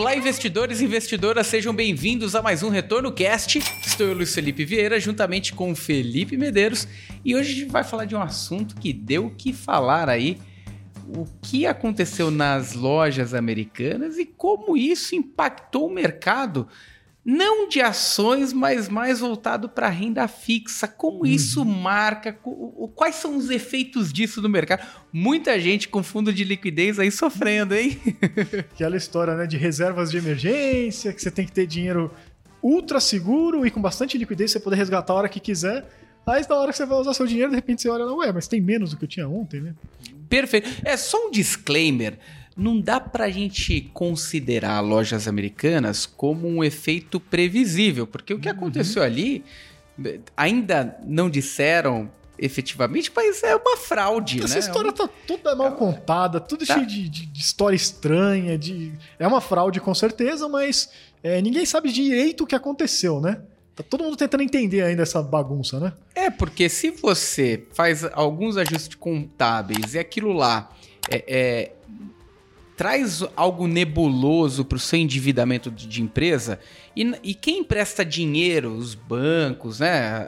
Olá, investidores e investidoras, sejam bem-vindos a mais um Retorno Cast. Estou eu, Luiz Felipe Vieira, juntamente com Felipe Medeiros, e hoje a gente vai falar de um assunto que deu o que falar aí. O que aconteceu nas lojas americanas e como isso impactou o mercado não de ações, mas mais voltado para renda fixa. Como uhum. isso marca? Quais são os efeitos disso no mercado? Muita gente com fundo de liquidez aí sofrendo, hein? Aquela história né, de reservas de emergência, que você tem que ter dinheiro ultra seguro e com bastante liquidez você poder resgatar a hora que quiser. Aí na hora que você vai usar seu dinheiro, de repente você olha, ué, mas tem menos do que eu tinha ontem, né? Perfeito. É só um disclaimer não dá para a gente considerar lojas americanas como um efeito previsível, porque o que uhum. aconteceu ali ainda não disseram efetivamente, mas é uma fraude, Essa né? história tá toda mal contada, tudo tá. cheio de, de, de, história estranha, de... é uma fraude com certeza, mas é, ninguém sabe direito o que aconteceu, né? Tá todo mundo tentando entender ainda essa bagunça, né? É, porque se você faz alguns ajustes contábeis e aquilo lá é, é traz algo nebuloso para o seu endividamento de, de empresa, e, e, quem empresta dinheiro, os bancos, né,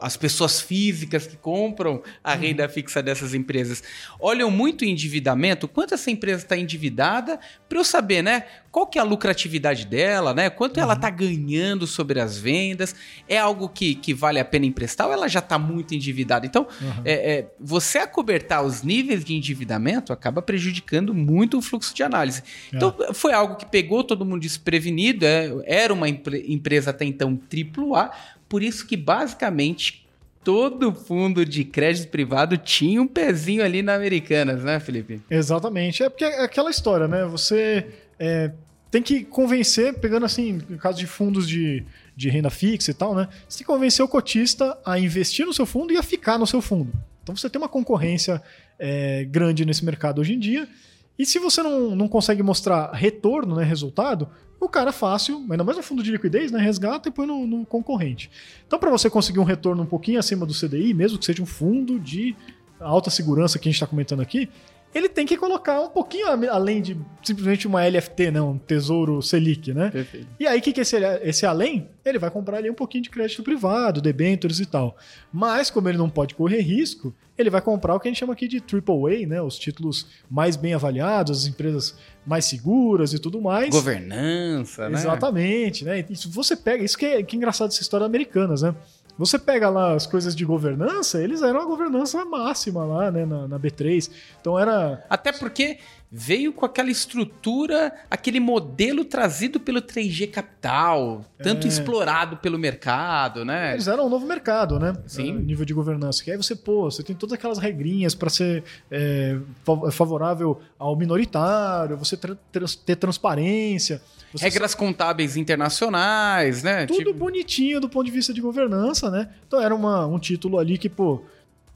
as pessoas físicas que compram a uhum. renda fixa dessas empresas, olham muito o endividamento, quanto essa empresa está endividada, para eu saber, né, qual que é a lucratividade dela, né, quanto uhum. ela está ganhando sobre as vendas, é algo que, que vale a pena emprestar ou ela já está muito endividada? Então, uhum. é, é, você acobertar os níveis de endividamento acaba prejudicando muito o fluxo de análise. É. Então, foi algo que pegou todo mundo desprevenido, é, era uma uma empresa até então AAA, por isso que basicamente todo fundo de crédito privado tinha um pezinho ali na Americanas, né, Felipe? Exatamente. É porque é aquela história, né? Você é, tem que convencer, pegando assim, no caso de fundos de, de renda fixa e tal, né? Você tem que convencer o cotista a investir no seu fundo e a ficar no seu fundo. Então você tem uma concorrência é, grande nesse mercado hoje em dia. E se você não, não consegue mostrar retorno, né, resultado, o cara fácil, ainda mais no fundo de liquidez, né, resgata e põe no, no concorrente. Então, para você conseguir um retorno um pouquinho acima do CDI, mesmo que seja um fundo de alta segurança que a gente está comentando aqui, ele tem que colocar um pouquinho além de simplesmente uma LFT, né? Um tesouro Selic, né? Perfeito. E aí, o que, que é esse, esse além? Ele vai comprar ali um pouquinho de crédito privado, debêntures e tal. Mas, como ele não pode correr risco, ele vai comprar o que a gente chama aqui de AAA, né? Os títulos mais bem avaliados, as empresas mais seguras e tudo mais. Governança, né? Exatamente, né? Isso você pega, isso que é, que é engraçado dessa história americanas, né? Você pega lá as coisas de governança, eles eram a governança máxima lá, né, na, na B3. Então era. Até porque veio com aquela estrutura, aquele modelo trazido pelo 3G Capital, tanto é. explorado pelo mercado, né? Eles eram um novo mercado, né? Sim. nível de governança. Que aí você, pô, você tem todas aquelas regrinhas para ser é, favorável ao minoritário, você ter transparência. Você Regras contábeis internacionais, né? Tudo tipo... bonitinho do ponto de vista de governança, né? Então era uma, um título ali que, pô,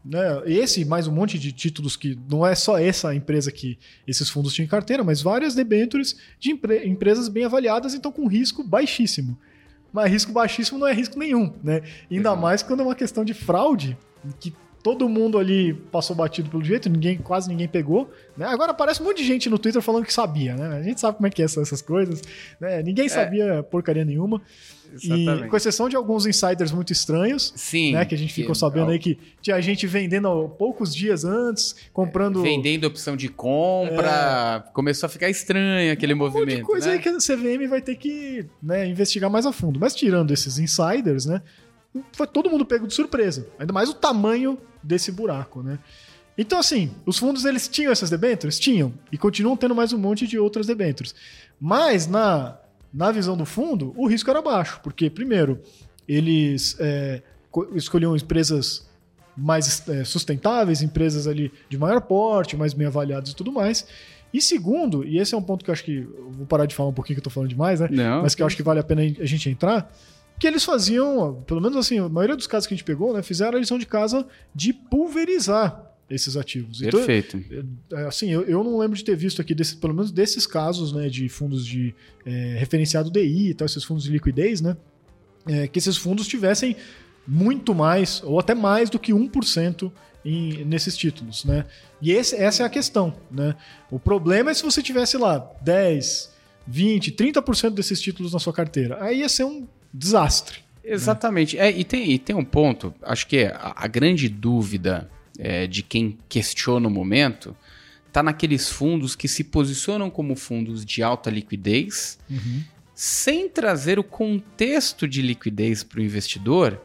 né, esse mais um monte de títulos que não é só essa empresa que esses fundos tinham em carteira, mas várias debêntures de empre empresas bem avaliadas, então com risco baixíssimo. Mas risco baixíssimo não é risco nenhum, né? Ainda mais quando é uma questão de fraude, que todo mundo ali passou batido pelo jeito, ninguém, quase ninguém pegou. Né? Agora aparece um monte de gente no Twitter falando que sabia, né? A gente sabe como é que é essas coisas. Né? Ninguém é. sabia é. porcaria nenhuma. Exatamente. E com exceção de alguns insiders muito estranhos, Sim, né, que a gente ficou que, sabendo aí que tinha gente vendendo poucos dias antes, comprando. Vendendo opção de compra. É... Começou a ficar estranho aquele um movimento. Monte de coisa né? aí que a CVM vai ter que né, investigar mais a fundo. Mas tirando esses insiders, né? Foi todo mundo pego de surpresa. Ainda mais o tamanho desse buraco, né? Então, assim, os fundos eles tinham essas debêntures? Tinham. E continuam tendo mais um monte de outras debêntures. Mas, na, na visão do fundo, o risco era baixo. Porque, primeiro, eles é, escolhiam empresas mais é, sustentáveis, empresas ali de maior porte, mais bem avaliadas e tudo mais. E segundo, e esse é um ponto que eu acho que. Eu vou parar de falar um pouquinho que eu tô falando demais, né? Não. Mas que eu acho que vale a pena a gente entrar que eles faziam, pelo menos assim, a maioria dos casos que a gente pegou, né, fizeram a lição de casa de pulverizar esses ativos. Então, Perfeito. Então, assim, eu, eu não lembro de ter visto aqui, desse, pelo menos desses casos, né, de fundos de é, referenciado DI e tal, esses fundos de liquidez, né, é, que esses fundos tivessem muito mais, ou até mais do que 1% em, nesses títulos, né? E esse, essa é a questão, né? O problema é se você tivesse lá 10, 20, 30% desses títulos na sua carteira. Aí ia ser um desastre. Exatamente. É, e, tem, e tem um ponto, acho que a, a grande dúvida é, de quem questiona o momento está naqueles fundos que se posicionam como fundos de alta liquidez, uhum. sem trazer o contexto de liquidez para o investidor.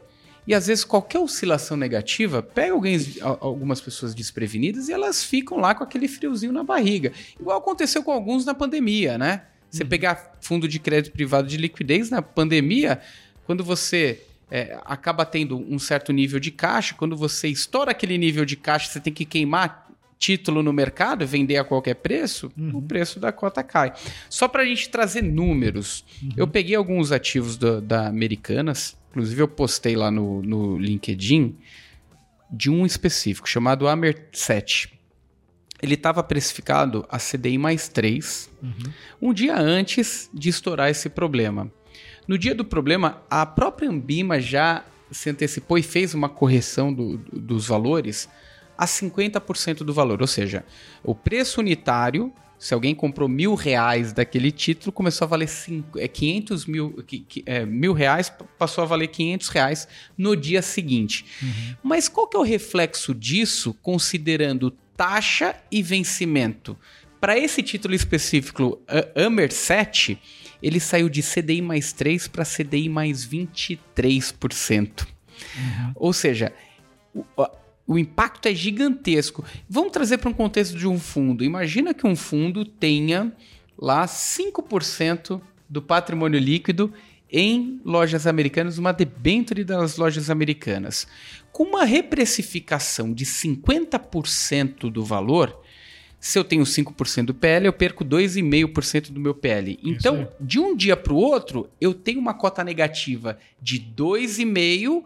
E às vezes qualquer oscilação negativa pega alguém, algumas pessoas desprevenidas e elas ficam lá com aquele friozinho na barriga. Igual aconteceu com alguns na pandemia, né? Você uhum. pegar fundo de crédito privado de liquidez na pandemia, quando você é, acaba tendo um certo nível de caixa, quando você estoura aquele nível de caixa, você tem que queimar título no mercado, vender a qualquer preço, uhum. o preço da cota cai. Só para a gente trazer números, uhum. eu peguei alguns ativos do, da Americanas, inclusive eu postei lá no, no LinkedIn, de um específico, chamado Amer 7 ele estava precificado a CDI mais 3, uhum. um dia antes de estourar esse problema. No dia do problema, a própria Ambima já se antecipou e fez uma correção do, do, dos valores a 50% do valor. Ou seja, o preço unitário, se alguém comprou mil reais daquele título, começou a valer cinco, é, 500 mil, é, mil reais, passou a valer 500 reais no dia seguinte. Uhum. Mas qual que é o reflexo disso, considerando taxa e vencimento. Para esse título específico, Amer 7, ele saiu de CDI mais 3 para CDI mais 23%. Uhum. Ou seja, o, o impacto é gigantesco. Vamos trazer para um contexto de um fundo. Imagina que um fundo tenha lá 5% do patrimônio líquido em lojas americanas, uma debênture das lojas americanas. Com uma reprecificação de 50% do valor, se eu tenho 5% do PL, eu perco 2,5% do meu PL. Então, de um dia para o outro, eu tenho uma cota negativa de 2,5%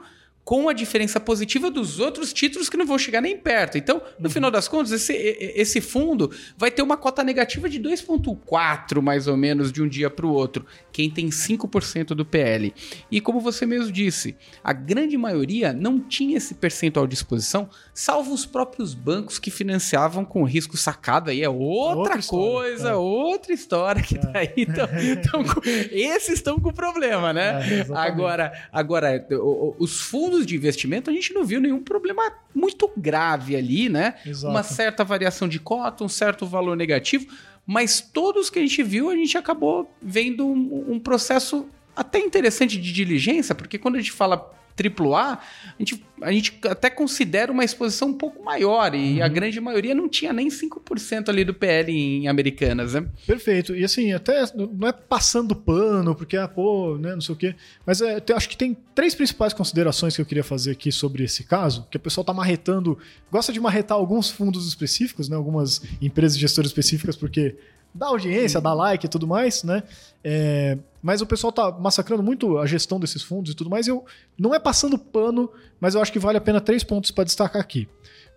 com a diferença positiva dos outros títulos que não vão chegar nem perto. Então, no uhum. final das contas, esse, esse fundo vai ter uma cota negativa de 2,4 mais ou menos de um dia para o outro, quem tem 5% do PL. E como você mesmo disse, a grande maioria não tinha esse percentual à disposição, salvo os próprios bancos que financiavam com risco sacado. Aí é outra, outra coisa, é. outra história que é. tá aí. Então, então, esses estão com problema, né? É, agora, agora, os fundos fundos de investimento, a gente não viu nenhum problema muito grave ali, né? Exato. Uma certa variação de cota, um certo valor negativo, mas todos que a gente viu, a gente acabou vendo um, um processo até interessante de diligência, porque quando a gente fala AAA, a gente, a gente até considera uma exposição um pouco maior e uhum. a grande maioria não tinha nem 5% ali do PL em Americanas, né? Perfeito. E assim, até não é passando pano, porque, ah, pô, né, não sei o quê, mas é, acho que tem três principais considerações que eu queria fazer aqui sobre esse caso, que o pessoal tá marretando, gosta de marretar alguns fundos específicos, né, algumas empresas gestoras específicas, porque dá audiência, dá like e tudo mais, né? É, mas o pessoal tá massacrando muito a gestão desses fundos e tudo mais. Eu não é passando pano, mas eu acho que vale a pena três pontos para destacar aqui.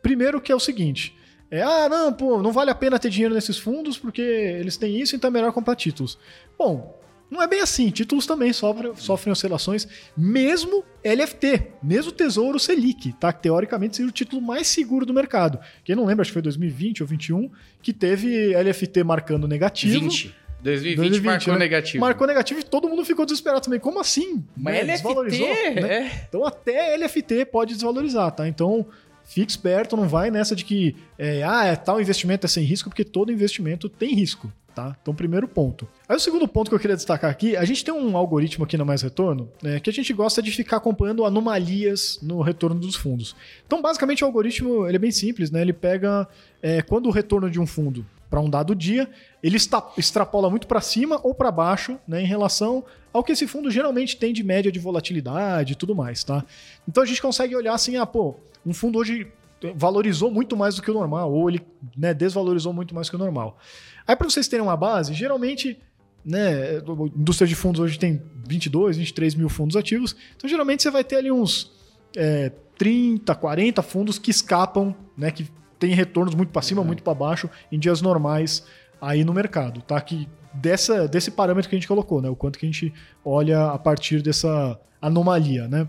Primeiro que é o seguinte: é, ah, não, pô, não vale a pena ter dinheiro nesses fundos porque eles têm isso, então é melhor comprar títulos. Bom, não é bem assim. Títulos também sofrem, sofrem oscilações, mesmo LFT, mesmo Tesouro Selic, tá? Que teoricamente seria o título mais seguro do mercado. Quem não lembra, acho que foi 2020 ou 2021, que teve LFT marcando negativo. 20. 2020, 2020 marcou né? negativo. Marcou negativo e todo mundo ficou desesperado também. Como assim? Mas né? LFT, Desvalorizou, né? é. Então até LFT pode desvalorizar, tá? Então fique esperto, não vai nessa de que é, ah, é, tal investimento é sem risco, porque todo investimento tem risco. Tá? Então, primeiro ponto. Aí o segundo ponto que eu queria destacar aqui, a gente tem um algoritmo aqui na Mais Retorno, né, que a gente gosta de ficar acompanhando anomalias no retorno dos fundos. Então, basicamente, o algoritmo ele é bem simples, né? Ele pega é, quando o retorno de um fundo para um dado dia, ele extrapola muito para cima ou para baixo, né, em relação ao que esse fundo geralmente tem de média de volatilidade e tudo mais, tá? Então a gente consegue olhar assim, ah, pô, um fundo hoje valorizou muito mais do que o normal, ou ele né, desvalorizou muito mais que o normal. Aí, para vocês terem uma base, geralmente, né, a indústria de fundos hoje tem 22, 23 mil fundos ativos, então geralmente você vai ter ali uns é, 30, 40 fundos que escapam, né, que tem retornos muito para cima, uhum. muito para baixo, em dias normais aí no mercado, tá? Que dessa, desse parâmetro que a gente colocou, né? O quanto que a gente olha a partir dessa anomalia, né?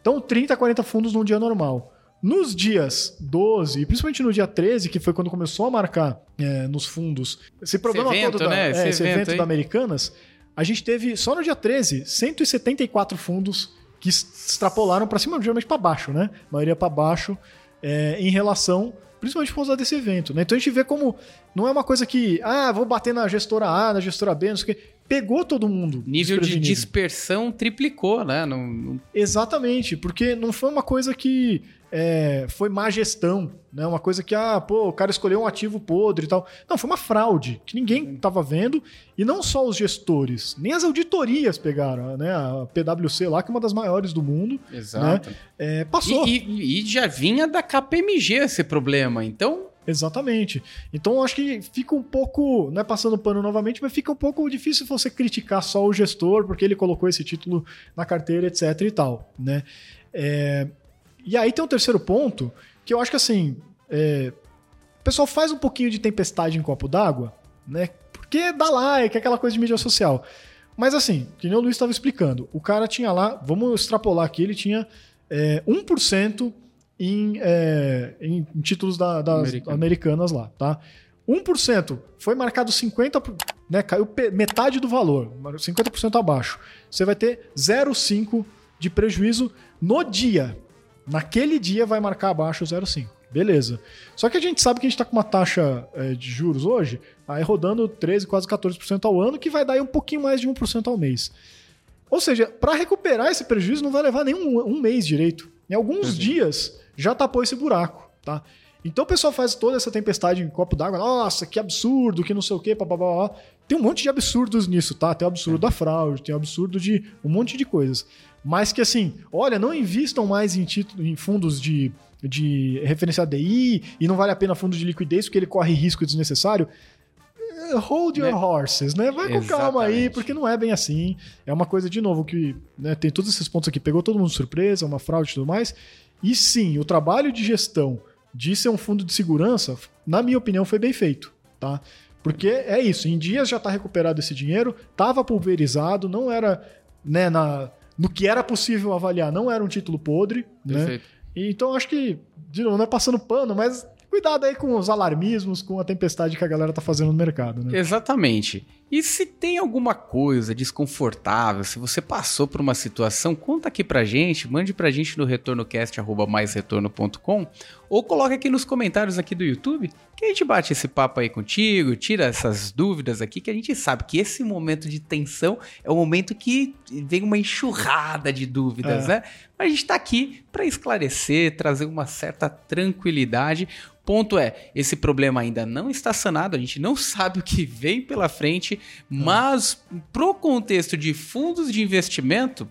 Então, 30, 40 fundos num dia normal. Nos dias 12, e principalmente no dia 13, que foi quando começou a marcar é, nos fundos esse problema Esse evento, todo da, né? é, Esse esse evento evento, da Americanas, a gente teve só no dia 13 174 fundos que extrapolaram para cima, geralmente para baixo, né? A maioria para baixo é, em relação, principalmente por causa desse evento, né? Então a gente vê como não é uma coisa que, ah, vou bater na gestora A, na gestora B, não sei o quê. Pegou todo mundo. Nível de dispersão triplicou, né? Não, não- Exatamente, porque não foi uma coisa que é, foi má gestão, né? Uma coisa que, ah, pô, o cara escolheu um ativo podre e tal. Não, foi uma fraude que ninguém estava vendo, e não só os gestores, nem as auditorias pegaram, né? A PwC lá, que é uma das maiores do mundo, Exato. é, passou. E, e- e já vinha da KPMG esse problema. Então, Exatamente. Então acho que fica um pouco, não é passando pano novamente, mas fica um pouco difícil você criticar só o gestor, porque ele colocou esse título na carteira, etc e tal, né? É, E aí tem um terceiro ponto, que eu acho que assim, é, o pessoal faz um pouquinho de tempestade em copo d'água, né? Porque dá like, aquela coisa de mídia social. Mas assim, que nem o Luiz estava explicando, o cara tinha lá, vamos extrapolar aqui, ele tinha é, 1% em, é, em, em títulos da- das Americano. americanas lá, tá? 1% foi marcado 50%, por- né? Caiu metade do valor, 50% abaixo. Você vai ter 0,5% de prejuízo no dia. Naquele dia vai marcar abaixo 0,5%. Beleza. Só que a gente sabe que a gente está com uma taxa é, de juros hoje, aí rodando 13, quase 14% ao ano, que vai dar aí um pouquinho mais de 1% ao mês. Ou seja, para recuperar esse prejuízo não vai levar nem um, um mês direito. Em alguns Uhum. dias já tapou esse buraco, tá? Então o pessoal faz toda essa tempestade em copo d'água. Nossa, que absurdo, que não sei o quê, papapá. Tem um monte de absurdos nisso, tá? Tem o absurdo da fraude, tem o absurdo de um monte de coisas. Mas que assim, olha, não invistam mais em, título, em fundos de, de referência DI e não vale a pena fundo de liquidez porque ele corre risco desnecessário. Eh, Hold your Né? horses, né? Vai com calma aí, Exatamente. porque não é bem assim. É uma coisa, de novo, que né, tem todos esses pontos aqui. Pegou todo mundo de surpresa, uma fraude e tudo mais. E sim, o trabalho de gestão de ser um fundo de segurança, na minha opinião, foi bem feito, tá? Porque é isso, em dias já está recuperado esse dinheiro, estava pulverizado, não era né, na, no que era possível avaliar, não era um título podre, né? perfeito. E Então acho que, de novo, não é passando pano, mas cuidado aí com os alarmismos, com a tempestade que a galera tá fazendo no mercado, né? Exatamente. E se tem alguma coisa desconfortável, se você passou por uma situação, conta aqui pra gente, mande pra gente no retornocast@maisretorno.com ou coloque aqui nos comentários aqui do YouTube, que a gente bate esse papo aí contigo, tira essas dúvidas aqui, que a gente sabe que esse momento de tensão é o momento que vem uma enxurrada de dúvidas, É. né? A gente tá aqui pra esclarecer, trazer uma certa tranquilidade. Ponto é, esse problema ainda não está sanado, a gente não sabe o que vem pela frente, mas pro contexto de fundos de investimento,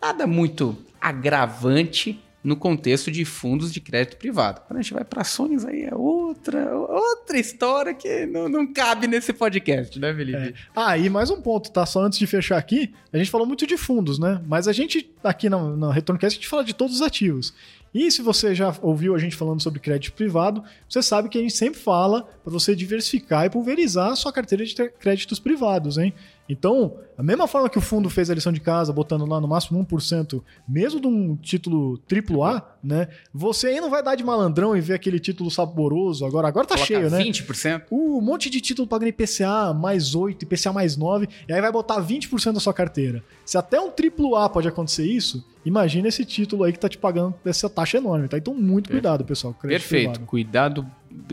nada muito agravante no contexto de fundos de crédito privado. Quando a gente vai para ações aí é outra outra história que não, não cabe nesse podcast, né, Felipe? Ah, e mais um ponto, tá? Só antes de fechar aqui, a gente falou muito de fundos, né? Mas a gente, aqui na, na RetornoCast, a gente fala de todos os ativos. E se você já ouviu a gente falando sobre crédito privado, você sabe que a gente sempre fala para você diversificar e pulverizar a sua carteira de créditos privados, hein? Então, a mesma forma que o fundo fez a lição de casa, botando lá no máximo 1%, mesmo de um título AAA, né? Você aí não vai dar de malandrão e ver aquele título saboroso agora. Agora tá Coloca cheio, né? 20%. Uh, um monte de título pagando IPCA mais 8, IPCA mais 9, e aí vai botar 20% da sua carteira. Se até um AAA pode acontecer isso, imagina esse título aí que tá te pagando essa taxa enorme, tá? Então, muito cuidado, pessoal. Perfeito. privado. Cuidado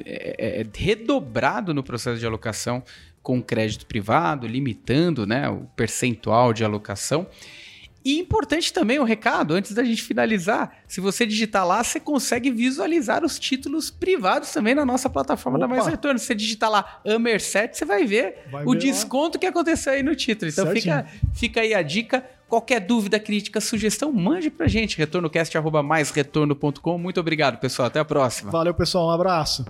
é, é, redobrado no processo de alocação com crédito privado, limitando né, o percentual de alocação. E importante também o recado, antes da gente finalizar, se você digitar lá, você consegue visualizar os títulos privados também na nossa plataforma da Opa! Mais Retorno. Se você digitar lá Amer 7, você vai ver Vai o ver lá. desconto que aconteceu aí no título. Então fica, fica aí a dica. Qualquer dúvida, crítica, sugestão, mande pra gente. Retornocast.com. Muito obrigado, pessoal. Até a próxima. Valeu, pessoal. Um abraço.